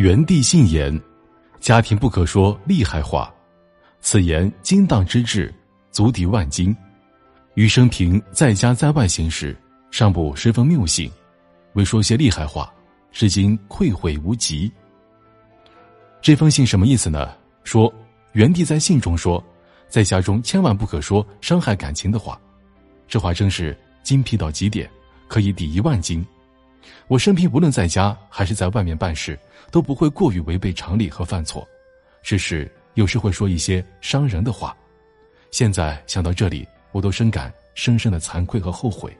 元帝信言：家庭不可说厉害话，此言精当之至，足抵万金。余生平在家在外行事，尚不十分谬信，为说些厉害话，至今愧悔无极。这封信什么意思呢？说元帝在信中说，在家中千万不可说伤害感情的话，这话真是精辟到极点，可以抵一万金。我生平无论在家还是在外面办事，都不会过于违背常理和犯错，只是有时会说一些伤人的话。现在想到这里，我都深感深深的惭愧和后悔。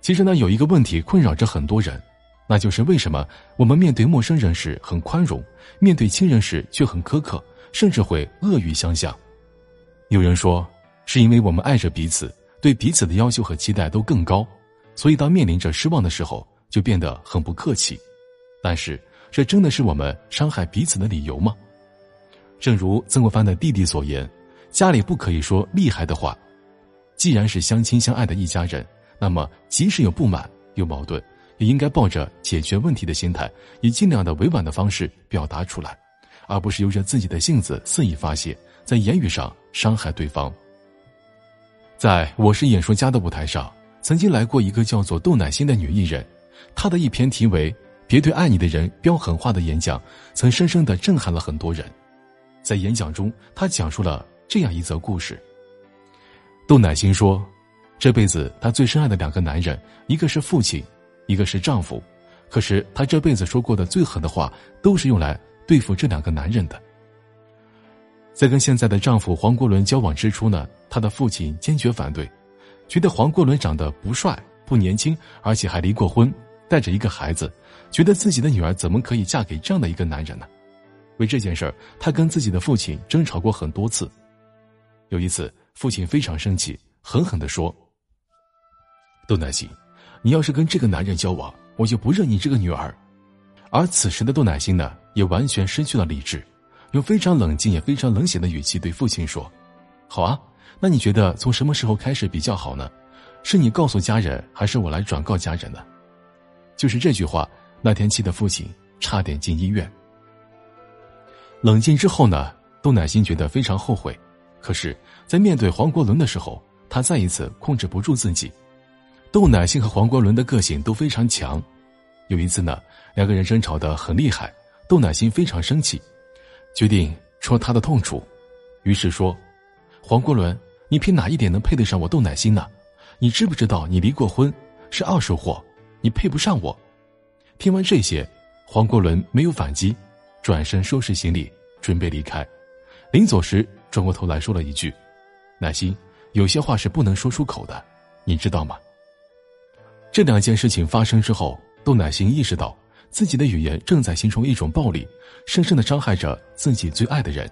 其实呢，有一个问题困扰着很多人。那就是为什么我们面对陌生人时很宽容，面对亲人时却很苛刻，甚至会恶语相向？有人说，是因为我们爱着彼此，对彼此的要求和期待都更高，所以当面临着失望的时候，就变得很不客气。但是，这真的是我们伤害彼此的理由吗？正如曾国藩的弟弟所言，家里不可以说厉害的话。既然是相亲相爱的一家人，那么即使有不满、有矛盾。也应该抱着解决问题的心态，以尽量的委婉的方式表达出来，而不是由着自己的性子肆意发泄，在言语上伤害对方。在我是演说家的舞台上，曾经来过一个叫做窦乃馨的女艺人，她的一篇题为“别对爱你的人飙狠话”的演讲，曾深深的震撼了很多人。在演讲中，她讲述了这样一则故事。窦乃馨说，这辈子她最深爱的两个男人，一个是父亲。一个是丈夫，可是她这辈子说过的最狠的话，都是用来对付这两个男人的。在跟现在的丈夫黄国伦交往之初呢，她的父亲坚决反对，觉得黄国伦长得不帅、不年轻，而且还离过婚，带着一个孩子，觉得自己的女儿怎么可以嫁给这样的一个男人呢？为这件事儿，她跟自己的父亲争吵过很多次。有一次，父亲非常生气，狠狠的说：“窦乃馨。”你要是跟这个男人交往，我就不认你这个女儿。而此时的窦乃馨呢，也完全失去了理智，用非常冷静也非常冷血的语气对父亲说：“好啊，那你觉得从什么时候开始比较好呢？是你告诉家人，还是我来转告家人呢？”就是这句话，那天气的父亲差点进医院。冷静之后呢，窦乃馨觉得非常后悔，可是，在面对黄国伦的时候，他再一次控制不住自己。窦乃馨和黄国伦的个性都非常强，有一次呢，两个人争吵的很厉害，窦乃馨非常生气，决定戳他的痛处，于是说：“黄国伦，你凭哪一点能配得上我窦乃馨呢？你知不知道你离过婚，是二手货，你配不上我。”听完这些，黄国伦没有反击，转身收拾行李准备离开，临走时转过头来说了一句：“乃馨，有些话是不能说出口的，你知道吗？”这两件事情发生之后，窦乃馨意识到自己的语言正在形成一种暴力，深深的伤害着自己最爱的人，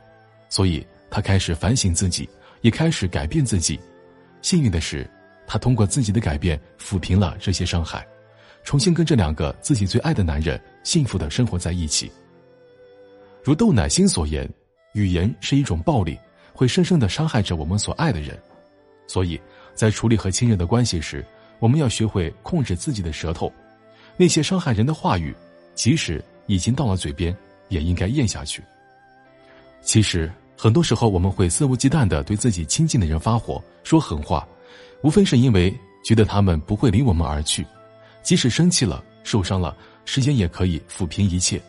所以她开始反省自己，也开始改变自己。幸运的是，他通过自己的改变抚平了这些伤害，重新跟这两个自己最爱的男人幸福的生活在一起。如窦奶心所言，语言是一种暴力，会深深的伤害着我们所爱的人，所以在处理和亲人的关系时。我们要学会控制自己的舌头，那些伤害人的话语，即使已经到了嘴边，也应该咽下去。其实，很多时候我们会肆无忌惮的对自己亲近的人发火，说狠话，无非是因为觉得他们不会离我们而去，即使生气了、受伤了，时间也可以抚平一切。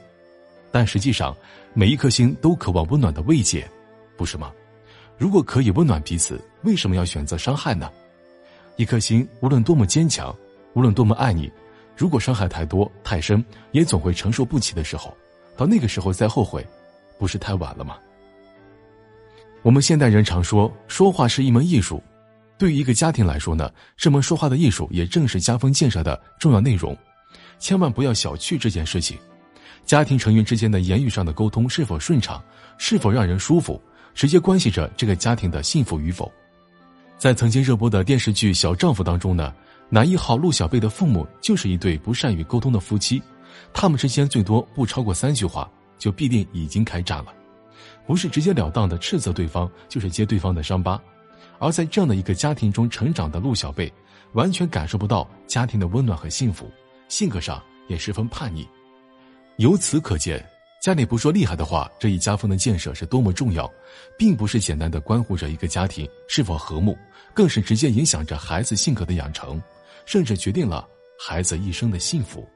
但实际上，每一颗心都渴望温暖的慰藉，不是吗？如果可以温暖彼此，为什么要选择伤害呢？一颗心无论多么坚强，无论多么爱你，如果伤害太多太深，也总会承受不起的时候。到那个时候再后悔，不是太晚了吗？我们现代人常说说话是一门艺术，对于一个家庭来说呢，这门说话的艺术也正是家风建设的重要内容。千万不要小觑这件事情。家庭成员之间的言语上的沟通是否顺畅，是否让人舒服，直接关系着这个家庭的幸福与否。在曾经热播的电视剧《小丈夫》当中呢，男一号陆小贝的父母就是一对不善于沟通的夫妻，他们之间最多不超过三句话，就必定已经开战了，不是直截了当的斥责对方，就是揭对方的伤疤。而在这样的一个家庭中成长的陆小贝，完全感受不到家庭的温暖和幸福，性格上也十分叛逆，由此可见，家里不说厉害的话，这一家风的建设是多么重要，并不是简单的关乎着一个家庭是否和睦，更是直接影响着孩子性格的养成，甚至决定了孩子一生的幸福。